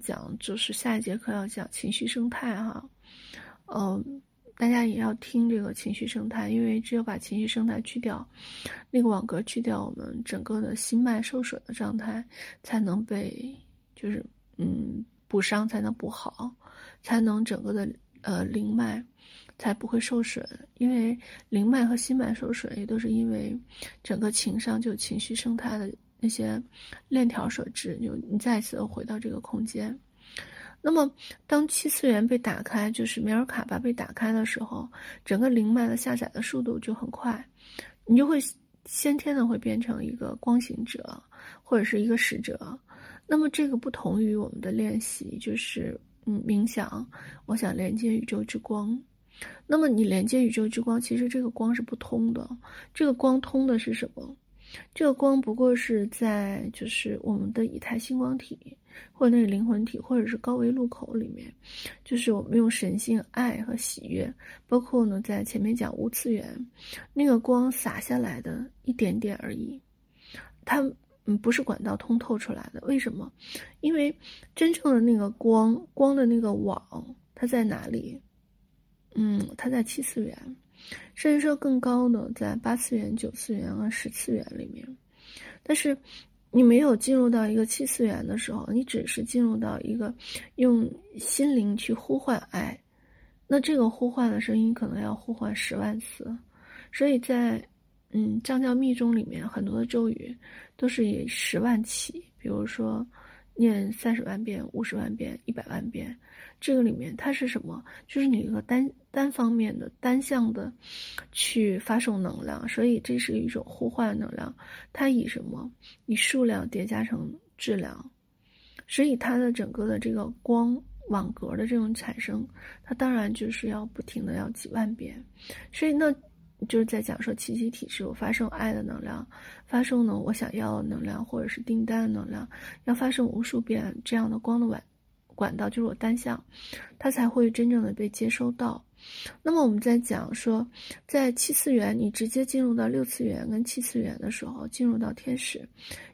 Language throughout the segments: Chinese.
讲，就是下一节课要讲情绪生态哈，嗯、大家也要听这个情绪生态，因为只有把情绪生态去掉，那个网格去掉，我们整个的心脉受损的状态才能被，就是嗯补伤才能补好，才能整个的呃灵脉才不会受损，因为灵脉和心脉受损也都是因为整个情商就情绪生态的。那些链条设置，就你再次回到这个空间。那么，当七次元被打开，就是梅尔卡巴被打开的时候，整个灵脉的下载的速度就很快，你就会先天的会变成一个光行者，或者是一个使者。那么，这个不同于我们的练习，就是嗯冥想，我想连接宇宙之光。那么，你连接宇宙之光，其实这个光是不通的，这个光通的是什么？这个光不过是在就是我们的以太星光体，或者那个灵魂体，或者是高维路口里面，就是我们用神性、爱和喜悦，包括呢在前面讲无次元，那个光洒下来的一点点而已，它嗯不是管道通透出来的。为什么？因为真正的那个光，光的那个网，它在哪里？嗯，它在七次元。甚至说更高的，在八次元、九次元和十次元里面，但是你没有进入到一个七次元的时候，你只是进入到一个用心灵去呼唤爱，那这个呼唤的声音可能要呼唤十万次，所以在嗯藏教密宗里面，很多的咒语都是以十万起，比如说念三十万遍、五十万遍、一百万遍。这个里面它是什么？就是你一个单单方面的单向的去发送能量，所以这是一种互换能量。它以什么？以数量叠加成质量，所以它的整个的这个光网格的这种产生，它当然就是要不停的要几万遍。所以那就是在讲说奇迹体是我发生爱的能量，发生呢我想要的能量或者是订单的能量，要发生无数遍这样的光的晚。管道就是我单向，它才会真正的被接收到。那么我们在讲说，在七次元，你直接进入到六次元跟七次元的时候，进入到天使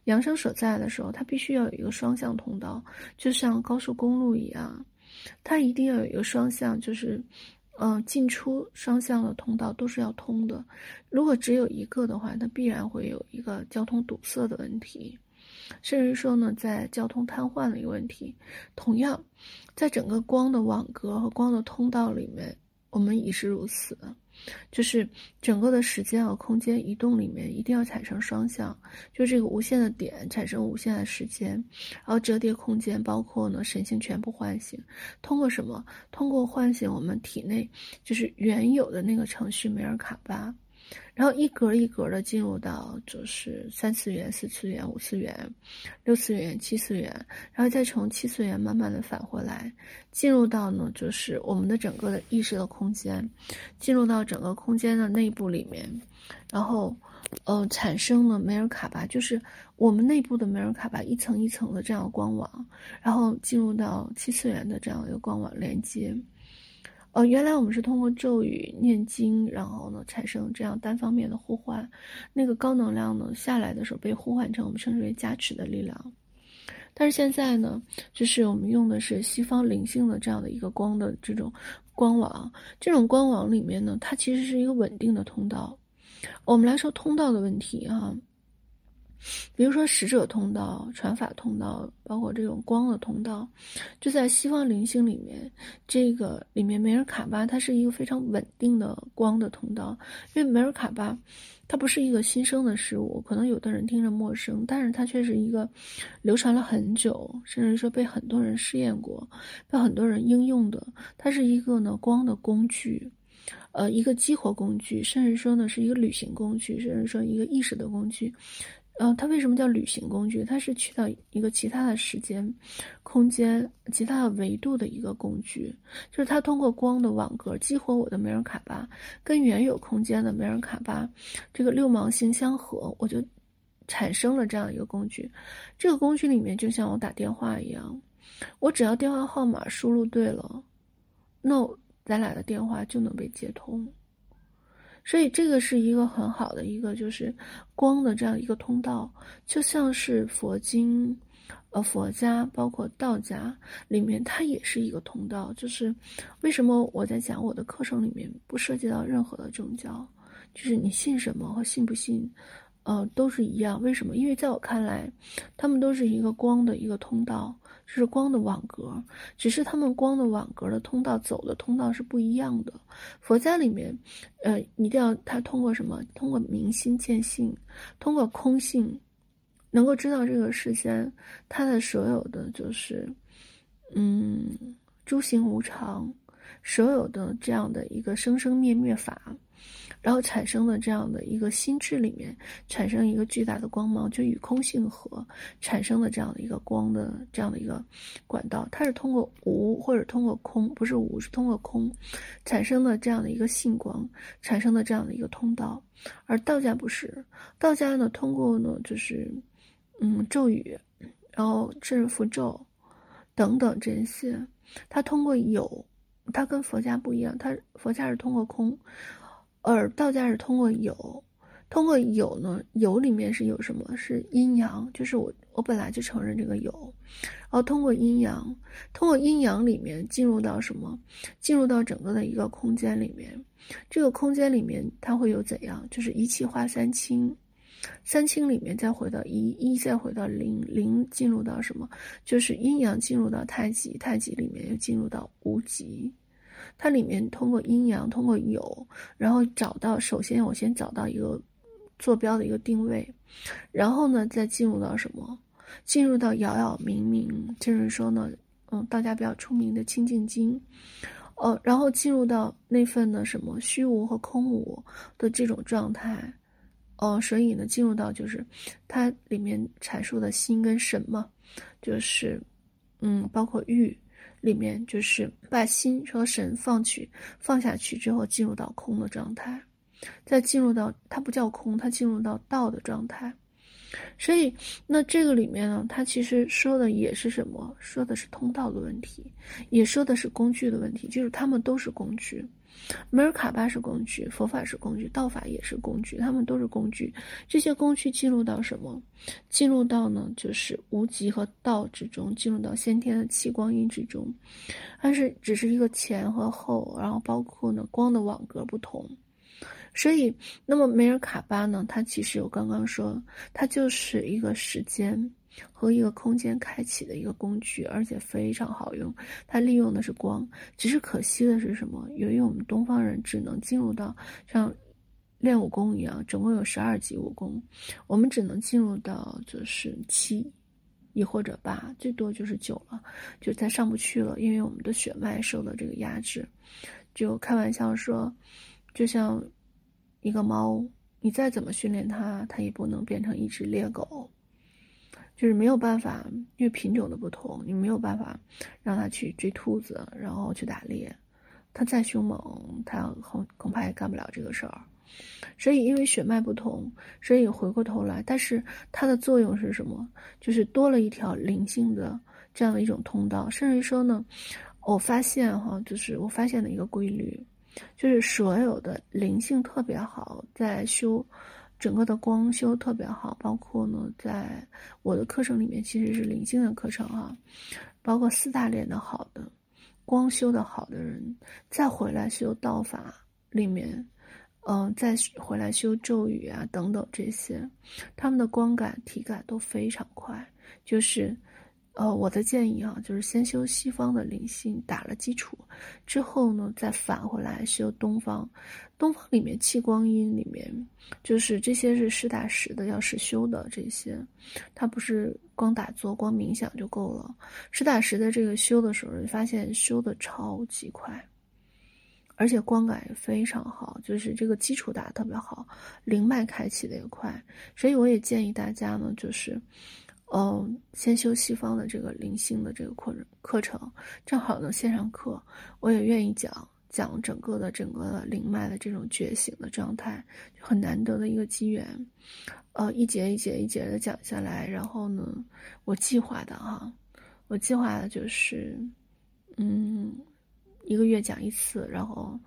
扬升所在的时候，它必须要有一个双向通道，就像高速公路一样，它一定要有一个双向，就是嗯、进出双向的通道都是要通的。如果只有一个的话，那必然会有一个交通堵塞的问题。甚至说呢，在交通瘫痪的一个问题，同样，在整个光的网格和光的通道里面，我们也是如此，就是整个的时间和空间移动里面一定要产生双向，就这个无限的点产生无限的时间，然后折叠空间，包括呢神性全部唤醒，通过什么？通过唤醒我们体内就是原有的那个程序梅尔卡巴。然后一格一格的进入到就是三次元、四次元、五次元、六次元、七次元，然后再从七次元慢慢的返回来，进入到呢就是我们的整个的意识的空间，进入到整个空间的内部里面，然后呃产生了梅尔卡巴，就是我们内部的梅尔卡巴一层一层的这样的光网，然后进入到七次元的这样一个光网连接。呃，原来我们是通过咒语念经，然后呢产生这样单方面的呼唤，那个高能量呢下来的时候被呼唤成我们称之为加持的力量。但是现在呢，就是我们用的是西方灵性的这样的一个光的这种光网，这种光网里面呢，它其实是一个稳定的通道。我们来说通道的问题啊。比如说使者通道、传法通道，包括这种光的通道，就在西方灵性里面，这个里面梅尔卡巴它是一个非常稳定的光的通道。因为梅尔卡巴它不是一个新生的事物，可能有的人听着陌生，但是它却是一个流传了很久，甚至说被很多人试验过、被很多人应用的。它是一个呢光的工具，呃，一个激活工具，甚至说呢是一个旅行工具，甚至说一个意识的工具。呃，它为什么叫旅行工具？它是去到一个其他的时间、空间、其他的维度的一个工具，就是它通过光的网格激活我的梅尔卡巴，跟原有空间的梅尔卡巴这个六芒星相合，我就产生了这样一个工具。这个工具里面就像我打电话一样，我只要电话号码输入对了，那咱俩的电话就能被接通。所以这个是一个很好的一个，就是光的这样一个通道，就像是佛经，呃，佛家包括道家里面，它也是一个通道。就是为什么我在讲我的课程里面不涉及到任何的宗教，就是你信什么和信不信，呃，都是一样。为什么？因为在我看来，他们都是一个光的一个通道，就是光的网格，只是他们光的网格的通道走的通道是不一样的。佛家里面，呃，一定要他通过什么？通过明心见性，通过空性。能够知道这个世间，它的所有的就是，嗯，诸行无常，所有的这样的一个生生灭灭法，然后产生的这样的一个心智里面产生一个巨大的光芒，就与空性合产生的这样的一个光的这样的一个管道，它是通过无或者通过空，不是无，是通过空产生的这样的一个性光产生的这样的一个通道，而道家不是，道家呢通过呢就是。嗯，咒语，然后甚至符咒，等等这些，它通过有，它跟佛家不一样，它佛家是通过空，而道家是通过有。通过有呢，有里面是有什么？是阴阳，就是我我本来就承认这个有，然后通过阴阳，通过阴阳里面进入到什么？进入到整个的一个空间里面，这个空间里面它会有怎样？就是一气化三清。三清里面再回到一，一再回到零，零进入到什么？就是阴阳进入到太极，太极里面又进入到无极。它里面通过阴阳，通过有，然后找到，首先我先找到一个坐标的一个定位，然后呢再进入到什么？进入到杳杳冥冥，就是说呢，嗯，道家比较出名的清净经，呃，然后进入到那份的什么虚无和空无的这种状态。哦，所以呢，进入到就是它里面阐述的心跟神嘛，就是嗯，包括欲里面，就是把心和神放去放下去之后，进入到空的状态，再进入到它不叫空，它进入到道的状态。所以那这个里面呢，它其实说的也是什么？说的是通道的问题，也说的是工具的问题，就是他们都是工具。梅尔卡巴是工具，佛法是工具，道法也是工具，他们都是工具。这些工具进入到什么？进入到呢，就是无极和道之中，进入到先天的气光阴之中。但是只是一个前和后，然后包括呢光的网格不同。所以，那么梅尔卡巴呢，它其实我刚刚说，它就是一个时间。和一个空间开启的一个工具，而且非常好用。它利用的是光，只是可惜的是什么？由于我们东方人只能进入到像练武功一样，总共有十二级武功，我们只能进入到就是七，亦或者八，最多就是九了，就再上不去了。因为我们的血脉受到这个压制。就开玩笑说，就像一个猫，你再怎么训练它，它也不能变成一只猎狗。就是没有办法，因为品种的不同，你没有办法让它去追兔子，然后去打猎。它再凶猛，它恐恐怕也干不了这个事儿。所以，因为血脉不同，所以回过头来，但是它的作用是什么？就是多了一条灵性的这样的一种通道。甚至于说呢，我发现哈，就是我发现的一个规律，就是所有的灵性特别好，在修。整个的光修特别好，包括呢，在我的课程里面其实是灵性的课程啊，包括四大练的好的，光修的好的人，再回来修道法里面，嗯、再回来修咒语啊等等这些，他们的光感体感都非常快，就是。呃，我的建议啊，就是先修西方的灵性，打了基础之后呢，再返回来修东方。东方里面气光阴里面，就是这些是实打实的要实修的这些，它不是光打坐、光冥想就够了。实打实的这个修的时候，发现修的超级快，而且光感也非常好，就是这个基础打得特别好，灵脉开启的也快。所以我也建议大家呢，就是。嗯，先修西方的这个灵性的这个课课程，正好呢线上课，我也愿意讲讲整个的整个的灵脉的这种觉醒的状态，很难得的一个机缘。呃，一节一节一节的讲下来，然后呢，我计划的哈，我计划的就是，嗯，一个月讲一次，然后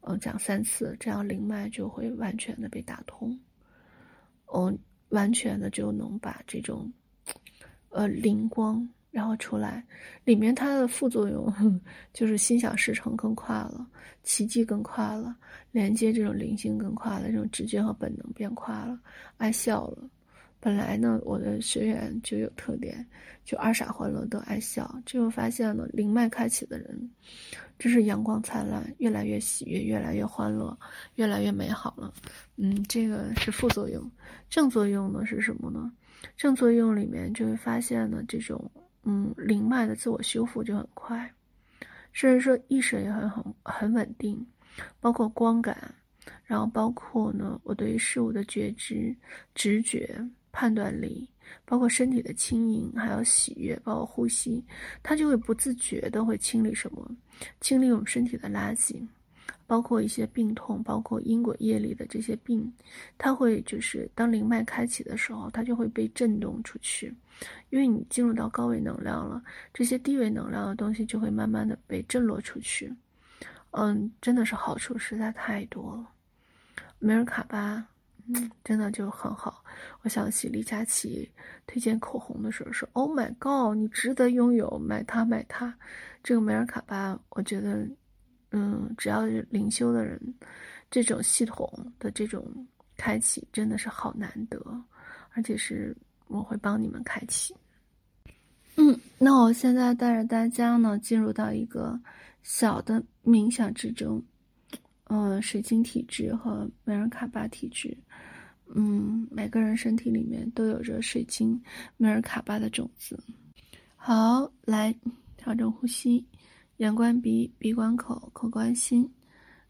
呃讲三次，这样灵脉就会完全的被打通，嗯，完全的就能把这种。呃灵光，然后出来，里面它的副作用 就是心想事成更快了，奇迹更快了，连接这种灵性更快了，这种直觉和本能变快了，爱笑了。本来呢，我的学员就有特点，就二傻欢乐都爱笑。最后发现了灵脉开启的人，真是阳光灿烂，越来越喜悦，越来越欢乐，越来越美好了。嗯，这个是副作用。正作用呢是什么呢？正作用里面就会发现呢，这种嗯灵脉的自我修复就很快，甚至说意识也很很很稳定，包括光感，然后包括呢我对于事物的觉知、直觉。判断力，包括身体的轻盈，还有喜悦，包括呼吸，它就会不自觉的会清理什么，清理我们身体的垃圾，包括一些病痛，包括因果业力的这些病，它会就是当灵脉开启的时候，它就会被震动出去，因为你进入到高维能量了，这些低维能量的东西就会慢慢的被震落出去，嗯，真的是好处实在太多了，梅尔卡巴。嗯，真的就很好。我想起李佳琦推荐口红的时候说：“Oh my god，你值得拥有，买它买它。”这个梅尔卡巴，我觉得，嗯，只要是灵修的人，这种系统的这种开启真的是好难得，而且是我会帮你们开启。嗯，那我现在带着大家呢，进入到一个小的冥想之中。嗯，水晶体质和梅尔卡巴体质，嗯，每个人身体里面都有着水晶梅尔卡巴的种子。好，来调整呼吸，眼观鼻，鼻观口，口观心。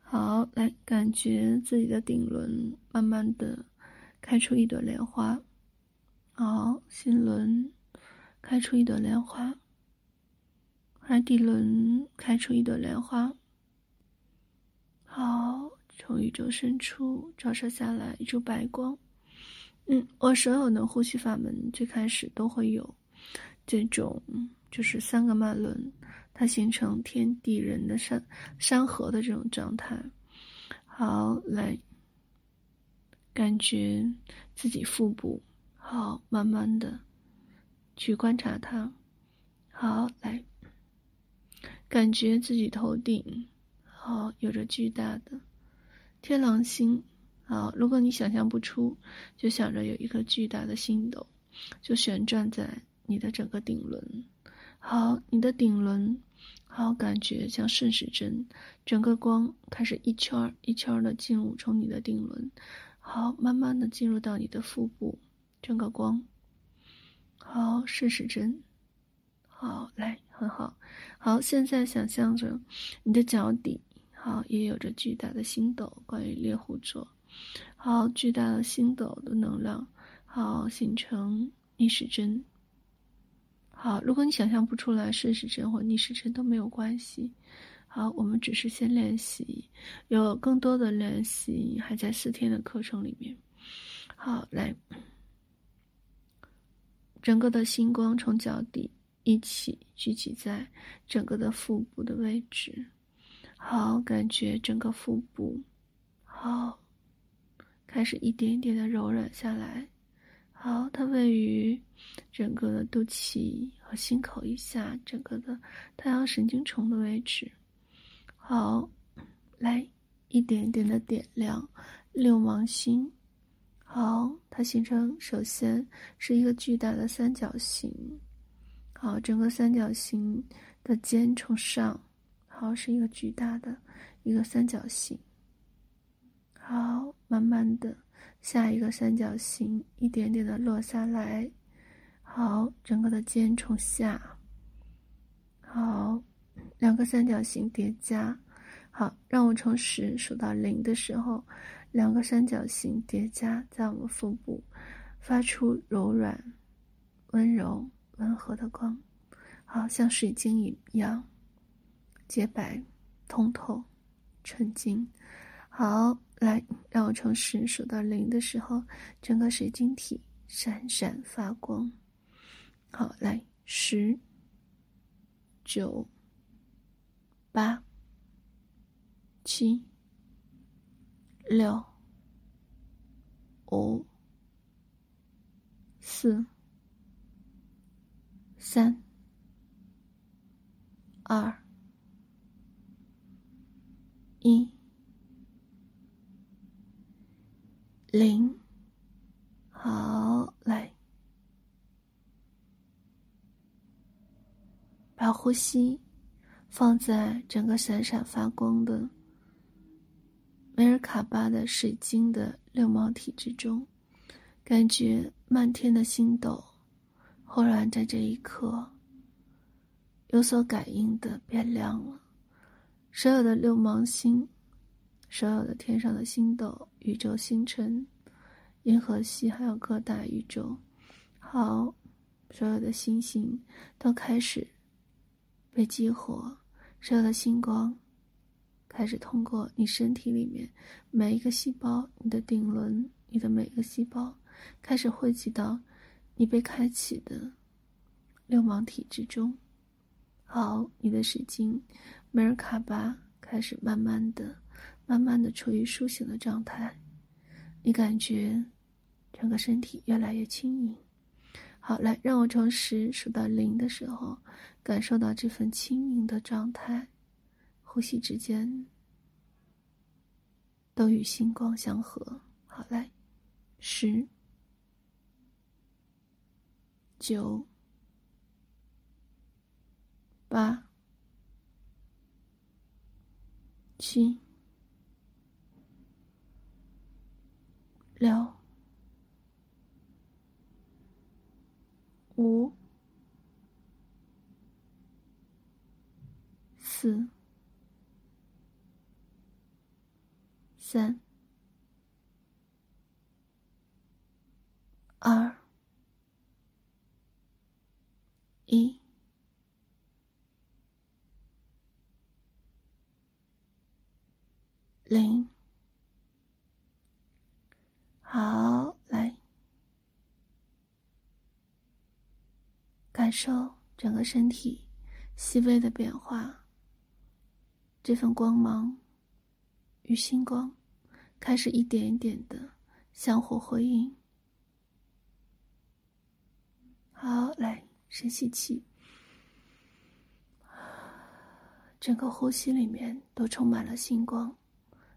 好，来感觉自己的顶轮慢慢的开出一朵莲花。好，心轮开出一朵莲花，海底轮开出一朵莲花。好，从宇宙深处照射下来一束白光。嗯，我所有的呼吸法门最开始都会有这种，就是三个脉轮，它形成天地人的山山河的这种状态。好，来感觉自己腹部，好，慢慢的去观察它。好，来感觉自己头顶。好，有着巨大的天狼星。好，如果你想象不出，就想着有一颗巨大的星斗，就旋转在你的整个顶轮。好，你的顶轮，好，感觉像顺时针，整个光开始一圈一圈的进入，从你的顶轮，好，慢慢的进入到你的腹部，整个光，好，顺时针，好，来，很好，好，现在想象着你的脚底。好，也有着巨大的星斗。关于猎户座，好，巨大的星斗的能量，好，形成逆时针。好，如果你想象不出来顺时针或逆时针都没有关系。好，我们只是先练习，有更多的练习还在四天的课程里面。好，来，整个的星光从脚底一起聚集在整个的腹部的位置。好，感觉整个腹部，好，开始一点一点的柔软下来。好，它位于整个的肚脐和心口以下，整个的太阳神经丛的位置。好，来一点一点的点亮六芒星。好，它形成，首先是一个巨大的三角形。好，整个三角形的尖从上。好，是一个巨大的一个三角形。好，慢慢的下一个三角形一点点的落下来。好，整个的肩从下。好，两个三角形叠加。好，让我从十数到零的时候，两个三角形叠加在我们腹部，发出柔软、温柔、温和的光。好，像水晶一样。洁白、通透、纯净。好，来，让我从十数到零的时候，整个水晶体闪闪发光。好，来，十、九、八、七、六、五、四、三、二、一、零。好，来，把呼吸放在整个闪闪发光的梅尔卡巴的水晶的六芒体之中，感觉漫天的星斗。忽然，在这一刻，有所感应的变亮了。所有的六芒星，所有的天上的星斗、宇宙星辰、银河系，还有各大宇宙，好，所有的星星都开始被激活，所有的星光开始通过你身体里面每一个细胞，你的顶轮，你的每一个细胞，开始汇集到。你被开启的六芒体之中，好，你的水晶梅尔卡巴开始慢慢的、慢慢的处于苏醒的状态，你感觉整个身体越来越轻盈。好，来，让我从十数到零的时候，感受到这份轻盈的状态，呼吸之间都与星光相合。好，来，十。九、八、七、六、五、四、三、二。一、零，好，来，感受整个身体细微的变化。这份光芒与星光开始一点一点的相互辉映。好，来。深吸气，整个呼吸里面都充满了星光，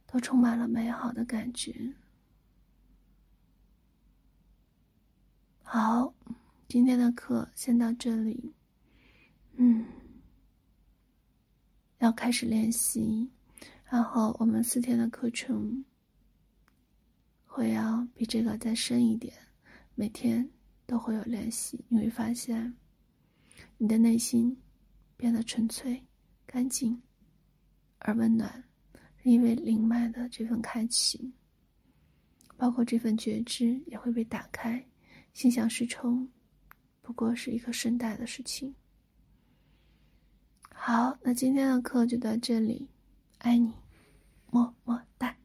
都充满了美好的感觉。好，今天的课先到这里。嗯，要开始练习，然后我们四天的课程会要比这个再深一点，每天都会有练习，你会发现。你的内心变得纯粹、干净而温暖，因为灵脉的这份开启，包括这份觉知也会被打开，心想事成，不过是一个顺带的事情。好，那今天的课就到这里，爱你，么么哒。